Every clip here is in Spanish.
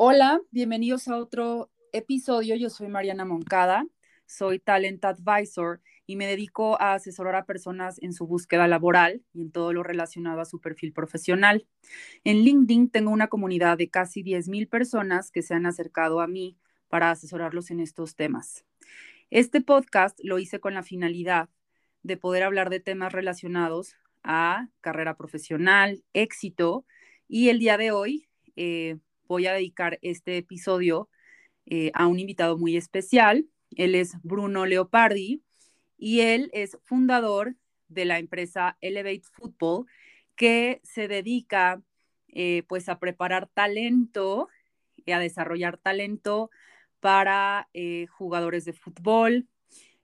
Hola, bienvenidos a otro episodio. Yo soy Mariana Moncada, soy Talent Advisor y me dedico a asesorar a personas en su búsqueda laboral y en todo lo relacionado a su perfil profesional. En LinkedIn tengo una comunidad de casi 10.000 personas que se han acercado a mí para asesorarlos en estos temas. Este podcast lo hice con la finalidad de poder hablar de temas relacionados a carrera profesional, éxito y el día de hoy eh, voy a dedicar este episodio eh, a un invitado muy especial. Él es Bruno Leopardi y él es fundador de la empresa Elevate Football, que se dedica eh, pues a preparar talento, y a desarrollar talento para eh, jugadores de fútbol.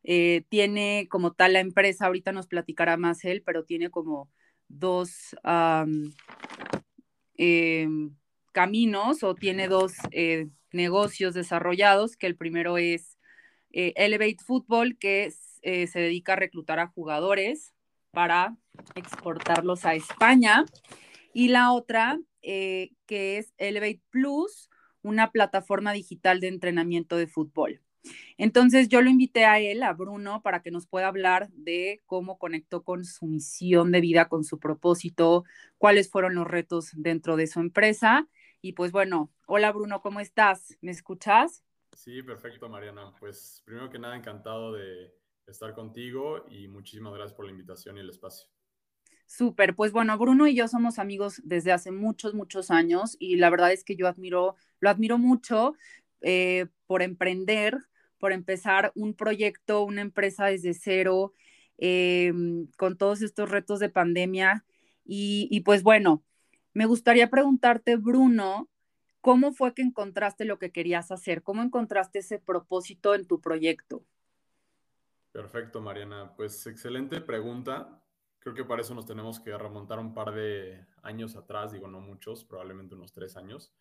tiene como tal la empresa, ahorita nos platicará más él, pero tiene como dos em, caminos o tiene dos eh, negocios desarrollados, que el primero es eh, Elevate Football, que eh, se dedica a reclutar a jugadores para exportarlos a España, y la otra, que es Elevate Plus, una plataforma digital de entrenamiento de fútbol. Entonces yo lo invité a él, a Bruno, para que nos pueda hablar de cómo conectó con su misión de vida, con su propósito, cuáles fueron los retos dentro de su empresa y pues bueno, hola Bruno, ¿cómo estás? ¿Me escuchas? Sí, perfecto, Mariana. Pues primero que nada, encantado de estar contigo y muchísimas gracias por la invitación y el espacio. Súper, pues bueno, Bruno y yo somos amigos desde hace muchos, muchos años y la verdad es que yo admiro, lo admiro mucho eh, por emprender, por empezar un proyecto, una empresa desde cero, eh, con todos estos retos de pandemia. Y, y pues bueno, me gustaría preguntarte, Bruno, ¿cómo fue que encontraste lo que querías hacer? ¿Cómo encontraste ese propósito en tu proyecto? Perfecto, Mariana. Pues excelente pregunta. Creo que para eso nos tenemos que remontar un par de años atrás, digo no muchos, probablemente unos tres años.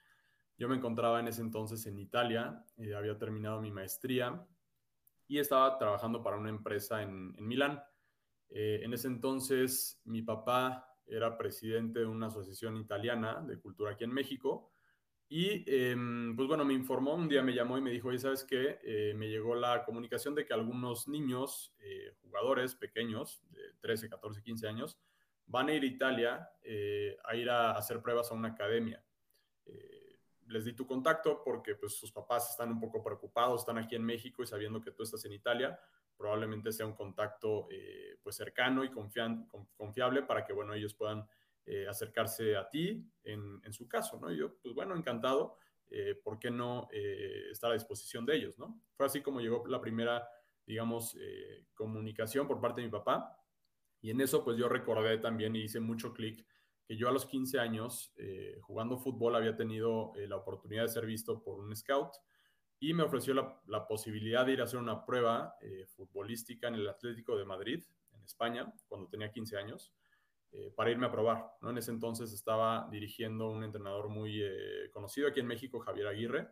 Yo me encontraba en ese entonces en Italia, eh, había terminado mi maestría y estaba trabajando para una empresa en, Milán. Eh, en ese entonces mi papá era presidente de una asociación italiana de cultura aquí en México. Y em, pues bueno, me informó, un día me llamó y me dijo, oye, ¿sabes qué? Eh, me llegó la comunicación de que algunos niños, eh, jugadores pequeños, de 13, 14, 15 años, van a ir a Italia eh, a ir a hacer pruebas a una academia. les di tu contacto porque pues sus papás están un poco preocupados, están aquí en México y sabiendo que tú estás en Italia, probablemente sea un contacto eh, pues cercano y confiable para que, bueno, ellos puedan eh, acercarse a ti en, su caso, ¿no? Y yo, pues bueno, encantado, eh, ¿por qué no estar a disposición de ellos, ¿no? Fue así como llegó la primera, digamos, comunicación por parte de mi papá. Y en eso, pues yo recordé también y hice mucho clic que yo a los 15 años, jugando fútbol, había tenido la oportunidad de ser visto por un scout y me ofreció la, posibilidad de ir a hacer una prueba eh, futbolística en el Atlético de Madrid, en España, cuando tenía 15 años, eh, para irme a probar. ¿no? En ese entonces estaba dirigiendo un entrenador muy eh, conocido aquí en México, Javier Aguirre,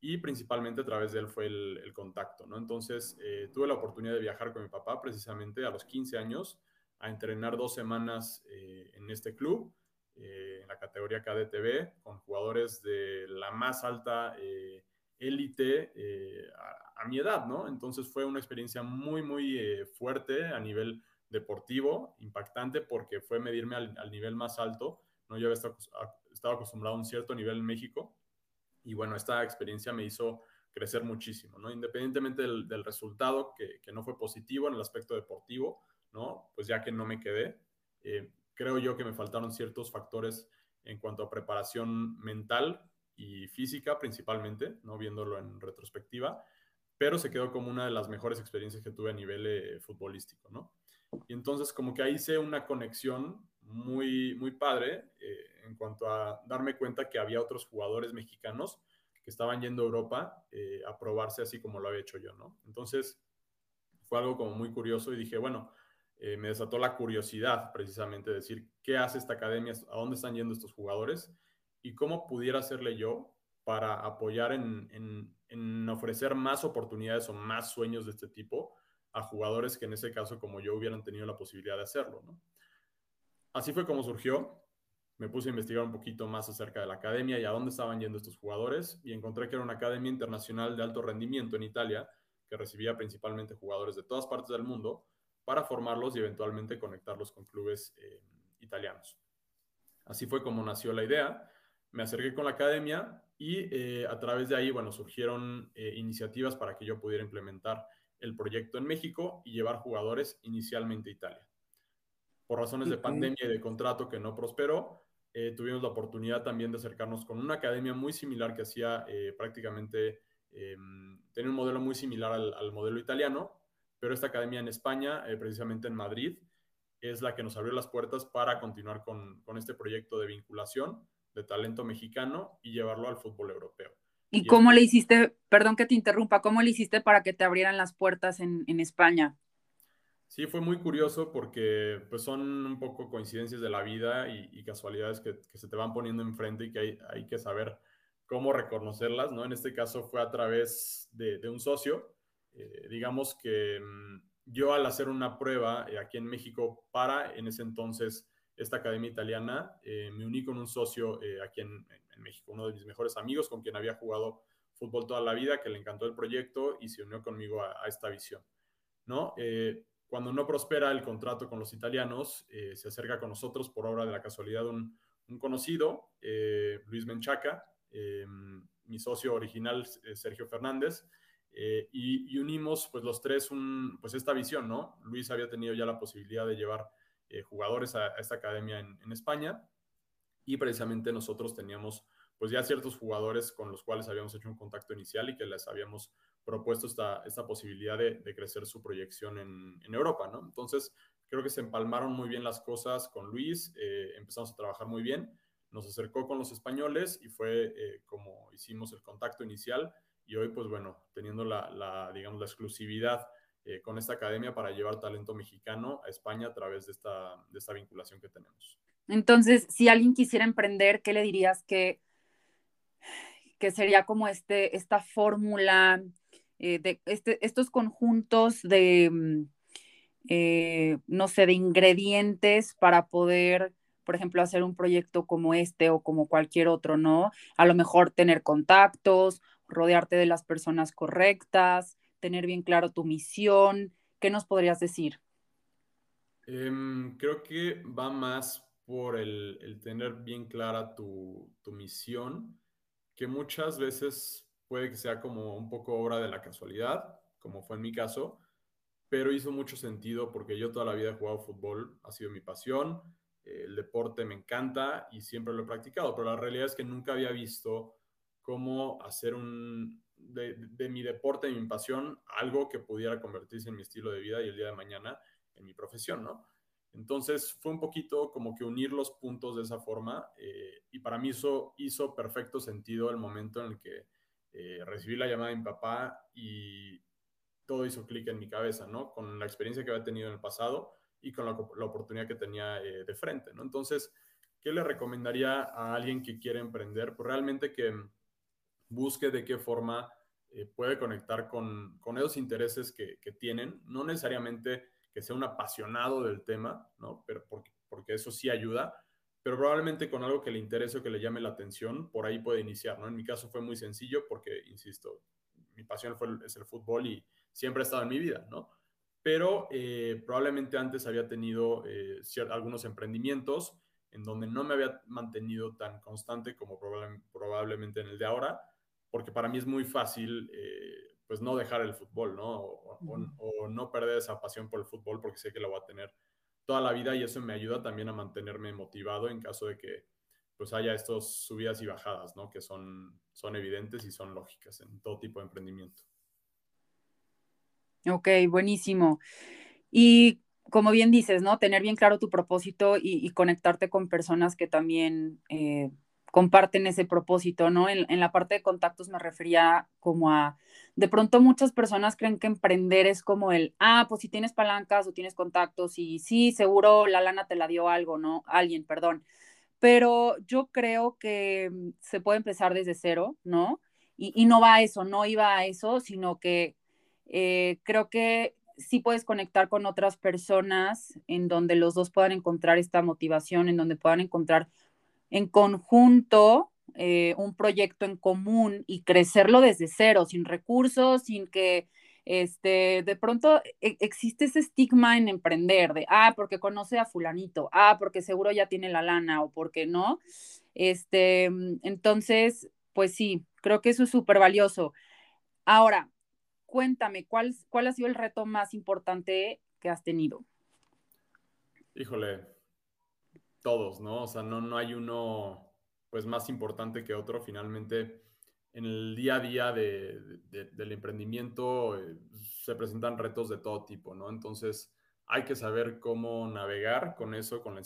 y principalmente a través de él fue el, contacto. ¿no? Entonces tuve la oportunidad de viajar con mi papá precisamente a los 15 años a entrenar dos semanas en este club, en la categoría KDTV, con jugadores de la más alta élite eh, a, mi edad, ¿no? Entonces fue una experiencia muy, muy eh, fuerte a nivel deportivo, impactante, porque fue medirme al, nivel más alto, ¿no? Yo había estado, acostumbrado a un cierto nivel en México y bueno, esta experiencia me hizo crecer muchísimo, ¿no? Independientemente del, resultado, que, que, no fue positivo en el aspecto deportivo, ¿no? Pues ya que no me quedé, eh, creo yo que me faltaron ciertos factores en cuanto a preparación mental y física principalmente, ¿no? viéndolo en retrospectiva, pero se quedó como una de las mejores experiencias que tuve a nivel eh, futbolístico, ¿no? Y entonces como que ahí hice una conexión muy, muy padre eh, en cuanto a darme cuenta que había otros jugadores mexicanos que estaban yendo a Europa eh, a probarse así como lo había hecho yo, ¿no? Entonces fue algo como muy curioso y dije, bueno, me desató la curiosidad precisamente de decir, ¿qué hace esta academia? ¿A dónde están yendo estos jugadores? Y cómo pudiera hacerle yo para apoyar en, ofrecer más oportunidades o más sueños de este tipo a jugadores que en ese caso como yo hubieran tenido la posibilidad de hacerlo. Así fue como surgió. me puse a investigar un poquito más acerca de la academia y a dónde estaban yendo estos jugadores y encontré que era una academia internacional de alto rendimiento en Italia que recibía principalmente jugadores de todas partes del mundo para formarlos y eventualmente conectarlos con clubes eh, italianos. Así fue como nació la idea. Me acerqué con la academia y eh, a través de ahí, bueno, surgieron eh, iniciativas para que yo pudiera implementar el proyecto en México y llevar jugadores inicialmente a Italia. Por razones de pandemia y de contrato que no prosperó, tuvimos la oportunidad también de acercarnos con una academia muy similar que hacía prácticamente, tenía un modelo muy similar al modelo italiano, pero esta academia en España, eh, precisamente en Madrid, es la que nos abrió las puertas para continuar con, este proyecto de vinculación de talento mexicano y llevarlo al fútbol europeo. ¿Y, cómo le hiciste, perdón que te interrumpa, cómo le hiciste para que te abrieran las puertas en, España? Sí, fue muy curioso porque pues son un poco coincidencias de la vida y, casualidades que, se te van poniendo enfrente y que hay, hay, que saber cómo reconocerlas, ¿no? En este caso fue a través de, de un socio eh, digamos que mm, yo al hacer una prueba eh, aquí en México para, en ese entonces, esta academia italiana, eh, me uní con un socio aquí en, México, uno de mis mejores amigos con quien había jugado fútbol toda la vida, que le encantó el proyecto y se unió conmigo a, esta visión. ¿no? cuando no prospera el contrato con los italianos, se acerca con nosotros por obra de la casualidad un, un conocido, Luis Menchaca, mi socio original, Sergio Fernández, eh, y, unimos pues los tres un, pues esta visión, ¿no? Luis había tenido ya la posibilidad de llevar eh, jugadores a, esta academia en, España y precisamente nosotros teníamos pues ya ciertos jugadores con los cuales habíamos hecho un contacto inicial y que les habíamos propuesto esta, esta posibilidad de, crecer su proyección en, Europa, ¿no? Entonces creo que se empalmaron muy bien las cosas con Luis, eh, empezamos a trabajar muy bien, nos acercó con los españoles y fue como hicimos el contacto inicial y hoy, pues bueno, teniendo la, digamos, la exclusividad eh, con esta academia para llevar talento mexicano a España a través de esta, de esta vinculación que tenemos. Entonces, si alguien quisiera emprender, ¿qué le dirías que, que sería como este, esta fórmula eh, de este, estos conjuntos de, mm, eh, no sé, de ingredientes para poder por ejemplo, hacer un proyecto como este o como cualquier otro, ¿no? A lo mejor tener contactos rodearte de las personas correctas, tener bien claro tu misión. ¿Qué nos podrías decir? Em, creo que va más por el, tener bien clara tu, misión, que muchas veces puede que sea como un poco obra de la casualidad, como fue en mi caso, pero hizo mucho sentido porque yo toda la vida he jugado fútbol, ha sido mi pasión, el deporte me encanta y siempre lo he practicado, pero la realidad es que nunca había visto cómo hacer un, de, mi deporte, de mi pasión, algo que pudiera convertirse en mi estilo de vida y el día de mañana en mi profesión, ¿no? Entonces fue un poquito como que unir los puntos de esa forma eh, y para mí eso hizo perfecto sentido el momento en el que eh, recibí la llamada de mi papá y todo hizo clic en mi cabeza, ¿no? Con la experiencia que había tenido en el pasado y con la, oportunidad que tenía eh, de frente, ¿no? Entonces, ¿qué le recomendaría a alguien que quiere emprender? Pues realmente que busque de qué forma eh, puede conectar con, con, esos intereses que, tienen, no necesariamente que sea un apasionado del tema, ¿no? Pero porque, porque eso sí ayuda, pero probablemente con algo que le interese o que le llame la atención, por ahí puede iniciar, ¿no? En mi caso fue muy sencillo porque, insisto, mi pasión fue es el fútbol y siempre ha estado en mi vida, ¿no? Pero eh, probablemente antes había tenido eh, algunos emprendimientos en donde no me había mantenido tan constante como probablemente en el de ahora, porque para mí es muy fácil, eh, pues, no dejar el fútbol, ¿no? O, no perder esa pasión por el fútbol porque sé que la voy a tener toda la vida y eso me ayuda también a mantenerme motivado en caso de que, pues, haya estas subidas y bajadas, ¿no? Que son, son evidentes y son lógicas en todo tipo de emprendimiento. Ok, buenísimo. Y como bien dices, ¿no? Tener bien claro tu propósito y, conectarte con personas que también eh, comparten ese propósito, ¿no? En, la parte de contactos me refería como a, de pronto muchas personas creen que emprender es como el, ah, pues si tienes palancas o tienes contactos y sí, seguro la lana te la dio algo, ¿no? Alguien, perdón. Pero yo creo que mm, se puede empezar desde cero, ¿no? Y, no va a eso, no iba a eso, sino que eh, creo que sí puedes conectar con otras personas en donde los dos puedan encontrar esta motivación, en donde puedan encontrar en conjunto eh, un proyecto en común y crecerlo desde cero, sin recursos, sin que este, de pronto e, existe ese estigma en emprender de, ah, porque conoce a fulanito, ah, porque seguro ya tiene la lana o porque no. Este, entonces, pues sí, creo que eso es súper valioso. Ahora, cuéntame, ¿cuál, ¿cuál ha sido el reto más importante que has tenido? Híjole, todos, ¿no? O sea, no, no hay uno pues más importante que otro. Finalmente, en el día a día del emprendimiento eh, se presentan retos de todo tipo, ¿no? Entonces, hay que saber cómo navegar con eso, con la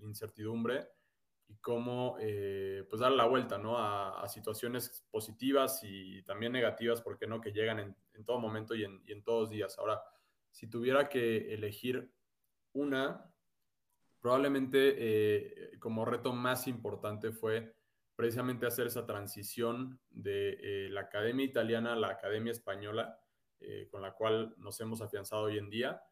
incertidumbre y cómo eh, pues dar la vuelta ¿no? a, situaciones positivas y también negativas, porque no? Que llegan en, todo momento y en, y en, todos días. Ahora, si tuviera que elegir una, probablemente eh, como reto más importante fue precisamente hacer esa transición de eh, la Academia Italiana a la Academia Española, con la cual nos hemos afianzado hoy en día,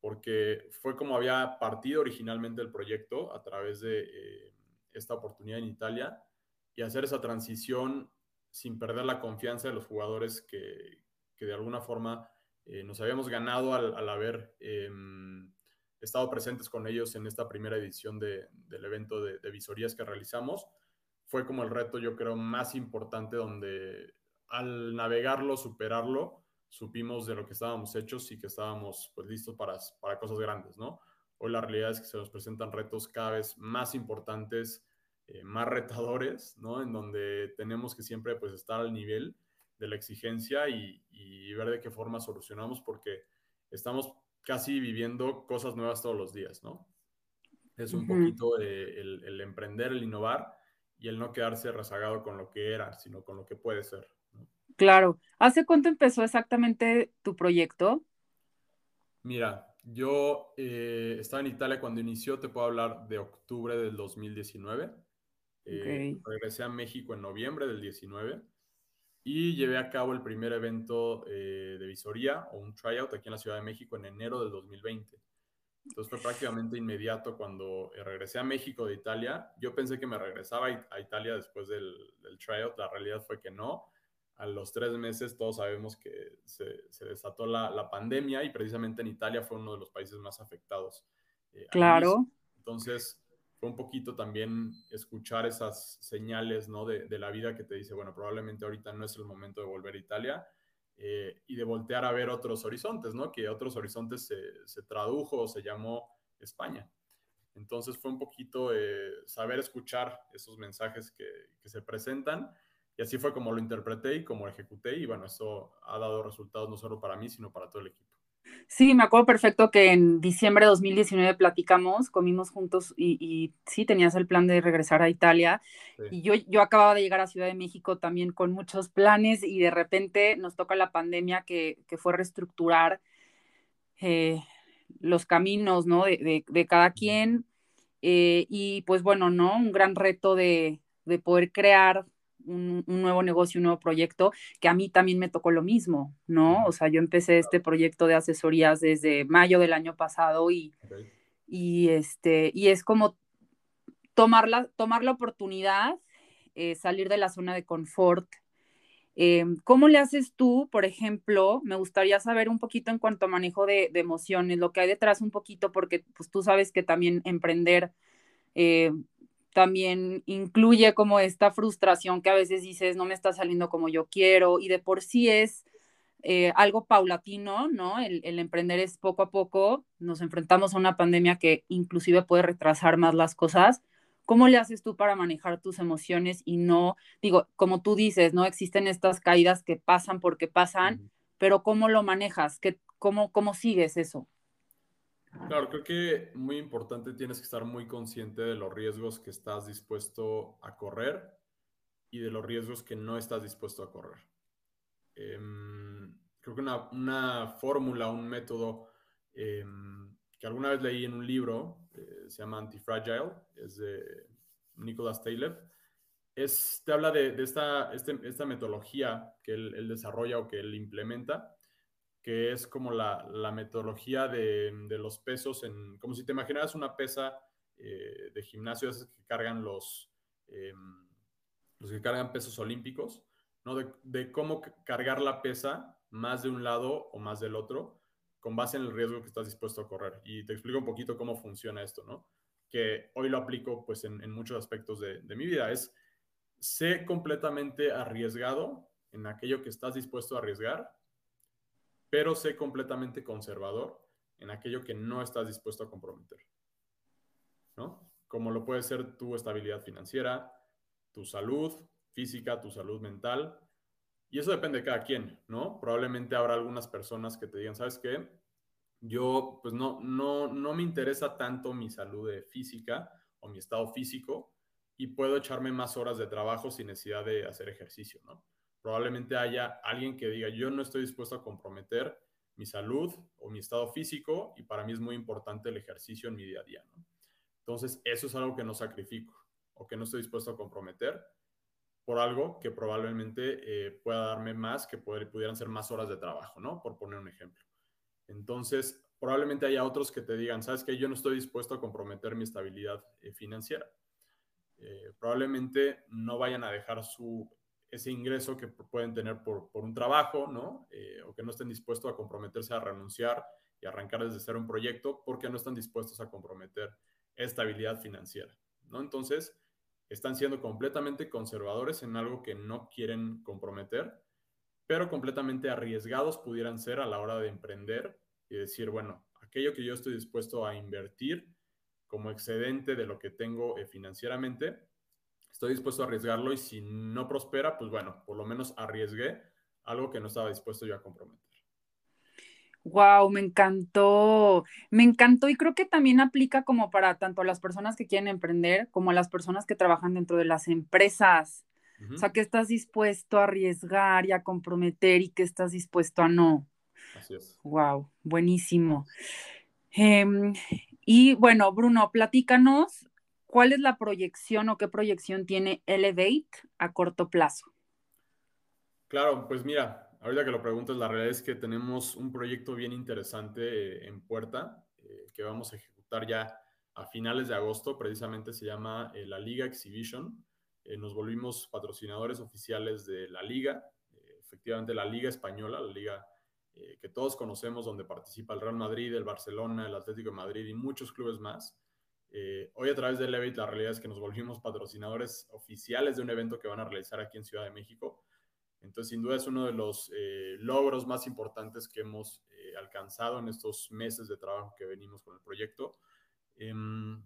porque fue como había partido originalmente el proyecto a través de esta oportunidad en Italia y hacer esa transición sin perder la confianza de los jugadores que, que de alguna forma eh, nos habíamos ganado al, haber estado presentes con ellos en esta primera edición de, del evento de, de, visorías que realizamos. Fue como el reto, yo creo, más importante donde al navegarlo, superarlo, supimos de lo que estábamos hechos y que estábamos pues, listos para, para cosas grandes, ¿no? Hoy la realidad es que se nos presentan retos cada vez más importantes, eh, más retadores, ¿no? En donde tenemos que siempre pues estar al nivel de la exigencia y, ver de qué forma solucionamos porque estamos casi viviendo cosas nuevas todos los días, ¿no? Es un poquito el, el, emprender, el innovar y el no quedarse rezagado con lo que era, sino con lo que puede ser. Claro. ¿Hace cuánto empezó exactamente tu proyecto? Mira, yo eh, estaba en Italia cuando inició, te puedo hablar de octubre del 2019. Eh, regresé a México en noviembre del 19 y llevé a cabo el primer evento eh, de visoría o un tryout aquí en la Ciudad de México en enero del 2020. Entonces fue prácticamente inmediato cuando regresé a México de Italia. Yo pensé que me regresaba a Italia después del, del tryout, la realidad fue que no a los tres meses todos sabemos que se, desató la, pandemia y precisamente en Italia fue uno de los países más afectados. Eh, claro. Entonces fue un poquito también escuchar esas señales ¿no? de, la vida que te dice, bueno, probablemente ahorita no es el momento de volver a Italia eh, y de voltear a ver otros horizontes, ¿no? Que otros horizontes se, tradujo o se llamó España. Entonces fue un poquito eh, saber escuchar esos mensajes que, que se presentan y así fue como lo interpreté y como lo ejecuté. Y bueno, eso ha dado resultados no solo para mí, sino para todo el equipo. Sí, me acuerdo perfecto que en diciembre de 2019 platicamos, comimos juntos y, sí, tenías el plan de regresar a Italia. Y yo, yo acababa de llegar a Ciudad de México también con muchos planes y de repente nos toca la pandemia que, que fue reestructurar eh, los caminos, ¿no? De, de, cada quien. Eh, y pues bueno, ¿no? Un gran reto de, de poder crear un, nuevo negocio, un nuevo proyecto, que a mí también me tocó lo mismo, ¿no? O sea, yo empecé este proyecto de asesorías desde mayo del año pasado y, y, este, y es como tomar la, tomar la oportunidad, eh, salir de la zona de confort. Em, ¿Cómo le haces tú, por ejemplo? Me gustaría saber un poquito en cuanto a manejo de, emociones, lo que hay detrás un poquito, porque pues tú sabes que también emprender eh, también incluye como esta frustración que a veces dices, no me está saliendo como yo quiero y de por sí es eh, algo paulatino, ¿no? El, emprender es poco a poco, nos enfrentamos a una pandemia que inclusive puede retrasar más las cosas. ¿Cómo le haces tú para manejar tus emociones y no, digo, como tú dices, no existen estas caídas que pasan porque pasan, pero ¿cómo lo manejas? ¿Qué, cómo, ¿Cómo sigues eso? Claro, creo que muy importante tienes que estar muy consciente de los riesgos que estás dispuesto a correr y de los riesgos que no estás dispuesto a correr. Em, creo que una, fórmula, un método em, que alguna vez leí en un libro, eh, se llama Antifragile, es de Nicholas Taleb, es, te habla de, esta, este, esta metodología que él desarrolla o que él implementa que es como la, metodología de, los pesos, en, como si te imaginaras una pesa eh, de gimnasio, esas que cargan los, em, los que cargan pesos olímpicos, ¿no? De, cómo cargar la pesa más de un lado o más del otro con base en el riesgo que estás dispuesto a correr. Y te explico un poquito cómo funciona esto, ¿no? Que hoy lo aplico pues en, muchos aspectos de, de mi vida. Es, sé completamente arriesgado en aquello que estás dispuesto a arriesgar, pero sé completamente conservador en aquello que no estás dispuesto a comprometer. ¿No? Como lo puede ser tu estabilidad financiera, tu salud física, tu salud mental. Y eso depende de cada quien, ¿no? Probablemente habrá algunas personas que te digan, ¿sabes qué? Yo, pues no, no, no me interesa tanto mi salud física o mi estado físico y puedo echarme más horas de trabajo sin necesidad de hacer ejercicio, ¿no? Probablemente haya alguien que diga, yo no estoy dispuesto a comprometer mi salud o mi estado físico y para mí es muy importante el ejercicio en mi día a día. Entonces, eso es algo que no sacrifico o que no estoy dispuesto a comprometer por algo que probablemente eh, pueda darme más, que pudieran ser más horas de trabajo, ¿no? Por poner un ejemplo. Entonces, probablemente haya otros que te digan, sabes que yo no estoy dispuesto a comprometer mi estabilidad eh, financiera. Eh, probablemente no vayan a dejar su, ese ingreso que pueden tener por, por un trabajo, ¿no? o que no estén dispuestos a comprometerse a renunciar y arrancar desde cero un proyecto porque no están dispuestos a comprometer estabilidad financiera, ¿no? Entonces, están siendo completamente conservadores en algo que no quieren comprometer, pero completamente arriesgados pudieran ser a la hora de emprender y decir, bueno, aquello que yo estoy dispuesto a invertir como excedente de lo que tengo eh, financieramente, estoy dispuesto a arriesgarlo y si no prospera, pues bueno, por lo menos arriesgué algo que no estaba dispuesto yo a comprometer. Wow, me encantó, me encantó y creo que también aplica como para tanto a las personas que quieren emprender como a las personas que trabajan dentro de las empresas. O sea, que estás dispuesto a arriesgar y a comprometer y que estás dispuesto a no. Así es. Wow, buenísimo. Em, y bueno, Bruno, platícanos cuál es la proyección o qué proyección tiene Elevate a corto plazo. Claro, pues mira, ahorita que lo preguntas, la realidad es que tenemos un proyecto bien interesante eh, en puerta eh, que vamos a ejecutar ya a finales de agosto. Precisamente se llama eh, la Liga Exhibition. nos volvimos patrocinadores oficiales de la Liga, efectivamente la Liga Española, la Liga que todos conocemos, donde participa el Real Madrid, el Barcelona, el Atlético de Madrid y muchos clubes más. Hoy a través de Levit la realidad es que nos volvimos patrocinadores oficiales de un evento que van a realizar aquí en Ciudad de México entonces, sin duda es uno de los eh, logros más importantes que hemos eh, alcanzado en estos meses de trabajo que venimos con el proyecto. Em,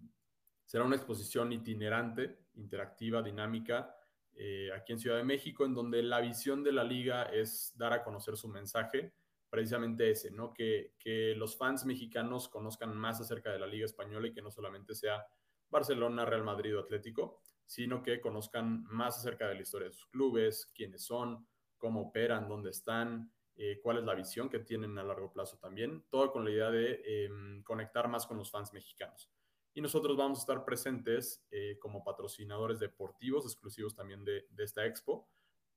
será una exposición itinerante, interactiva, dinámica, eh, aquí en Ciudad de México, en donde la visión de la liga es dar a conocer su mensaje, precisamente ese, ¿no? Que, que los fans mexicanos conozcan más acerca de la liga española y que no solamente sea Barcelona, Real Madrid o Atlético, sino que conozcan más acerca de la historia de sus clubes, quiénes son, cómo operan, dónde están, eh, cuál es la visión que tienen a largo plazo también, todo con la idea de em, conectar más con los fans mexicanos. Y nosotros vamos a estar presentes eh, como patrocinadores deportivos exclusivos también de, esta expo,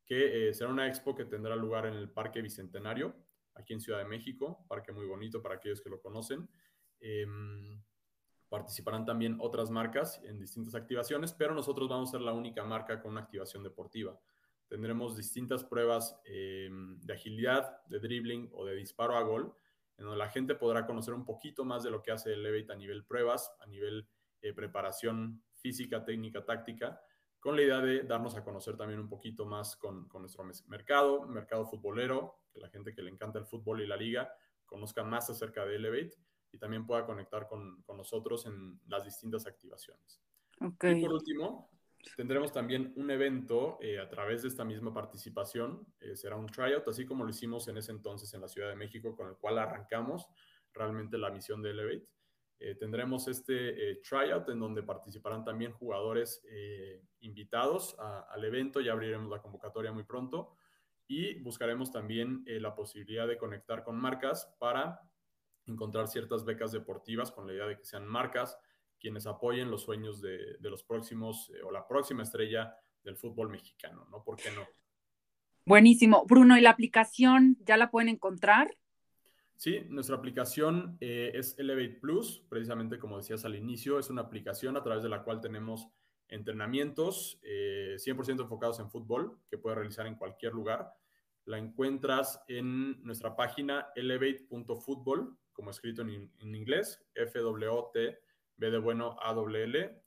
que eh, será una expo que tendrá lugar en el Parque Bicentenario, aquí en Ciudad de México, parque muy bonito para aquellos que lo conocen. Em, Participarán también otras marcas en distintas activaciones, pero nosotros vamos a ser la única marca con una activación deportiva. Tendremos distintas pruebas eh, de agilidad, de dribbling o de disparo a gol, en donde la gente podrá conocer un poquito más de lo que hace el Levate a nivel pruebas, a nivel eh, preparación física, técnica, táctica, con la idea de darnos a conocer también un poquito más con, con nuestro mercado, mercado futbolero, que la gente que le encanta el fútbol y la liga conozca más acerca de Elevate y también pueda conectar con, con nosotros en las distintas activaciones. Okay. Y por último, tendremos también un evento eh, a través de esta misma participación. Eh, será un tryout, así como lo hicimos en ese entonces en la Ciudad de México, con el cual arrancamos realmente la misión de Elevate. Eh, tendremos este tryout en donde participarán también jugadores invitados al evento. Ya abriremos la convocatoria muy pronto y buscaremos también la posibilidad de conectar con marcas para encontrar ciertas becas deportivas con la idea de que sean marcas quienes apoyen los sueños de, los próximos eh, o la próxima estrella del fútbol mexicano, ¿no? ¿Por qué no? Buenísimo. Bruno, ¿y la aplicación ya la pueden encontrar? Sí, nuestra aplicación eh, es Elevate Plus, precisamente como decías al inicio, es una aplicación a través de la cual tenemos entrenamientos 100% enfocados en fútbol que puedes realizar en cualquier lugar. La encuentras en nuestra página elevate.football, como escrito en, inglés, F-W-T, B de bueno, A-W-L,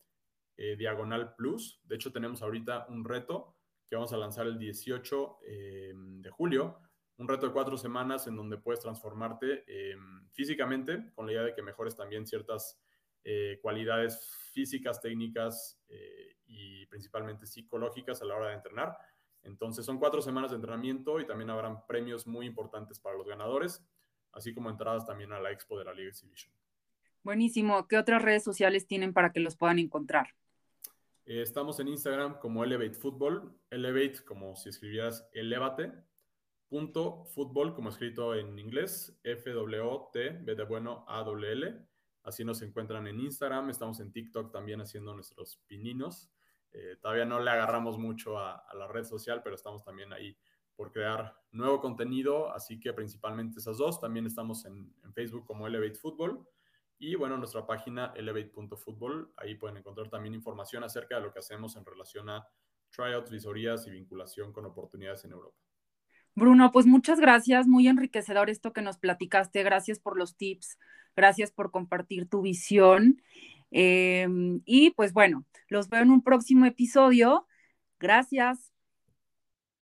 eh, diagonal plus. De hecho, tenemos ahorita un reto que vamos a lanzar el 18 eh, de julio, un reto de cuatro semanas en donde puedes transformarte eh, físicamente con la idea de que mejores también ciertas cualidades físicas, técnicas y principalmente psicológicas a la hora de entrenar. Entonces son cuatro semanas de entrenamiento y también habrán premios muy importantes para los ganadores, así como entradas también a la expo de la Liga Exhibition. Buenísimo. ¿Qué otras redes sociales tienen para que los puedan encontrar? Eh, estamos en Instagram como Elevate Football, Elevate como si escribieras elevate, punto fútbol como escrito en inglés, F-W-T, B de bueno, A-W-L. Así nos encuentran en Instagram, estamos en TikTok también haciendo nuestros pininos. Eh, todavía no le agarramos mucho a, la red social, pero estamos también ahí por crear nuevo contenido, así que principalmente esas dos. También estamos en, en Facebook como Elevate Football y bueno, nuestra página elevate.football, ahí pueden encontrar también información acerca de lo que hacemos en relación a tryouts, visorías y vinculación con oportunidades en Europa. Bruno, pues muchas gracias, muy enriquecedor esto que nos platicaste, gracias por los tips, gracias por compartir tu visión. Em, y pues bueno, los veo en un próximo episodio. Gracias.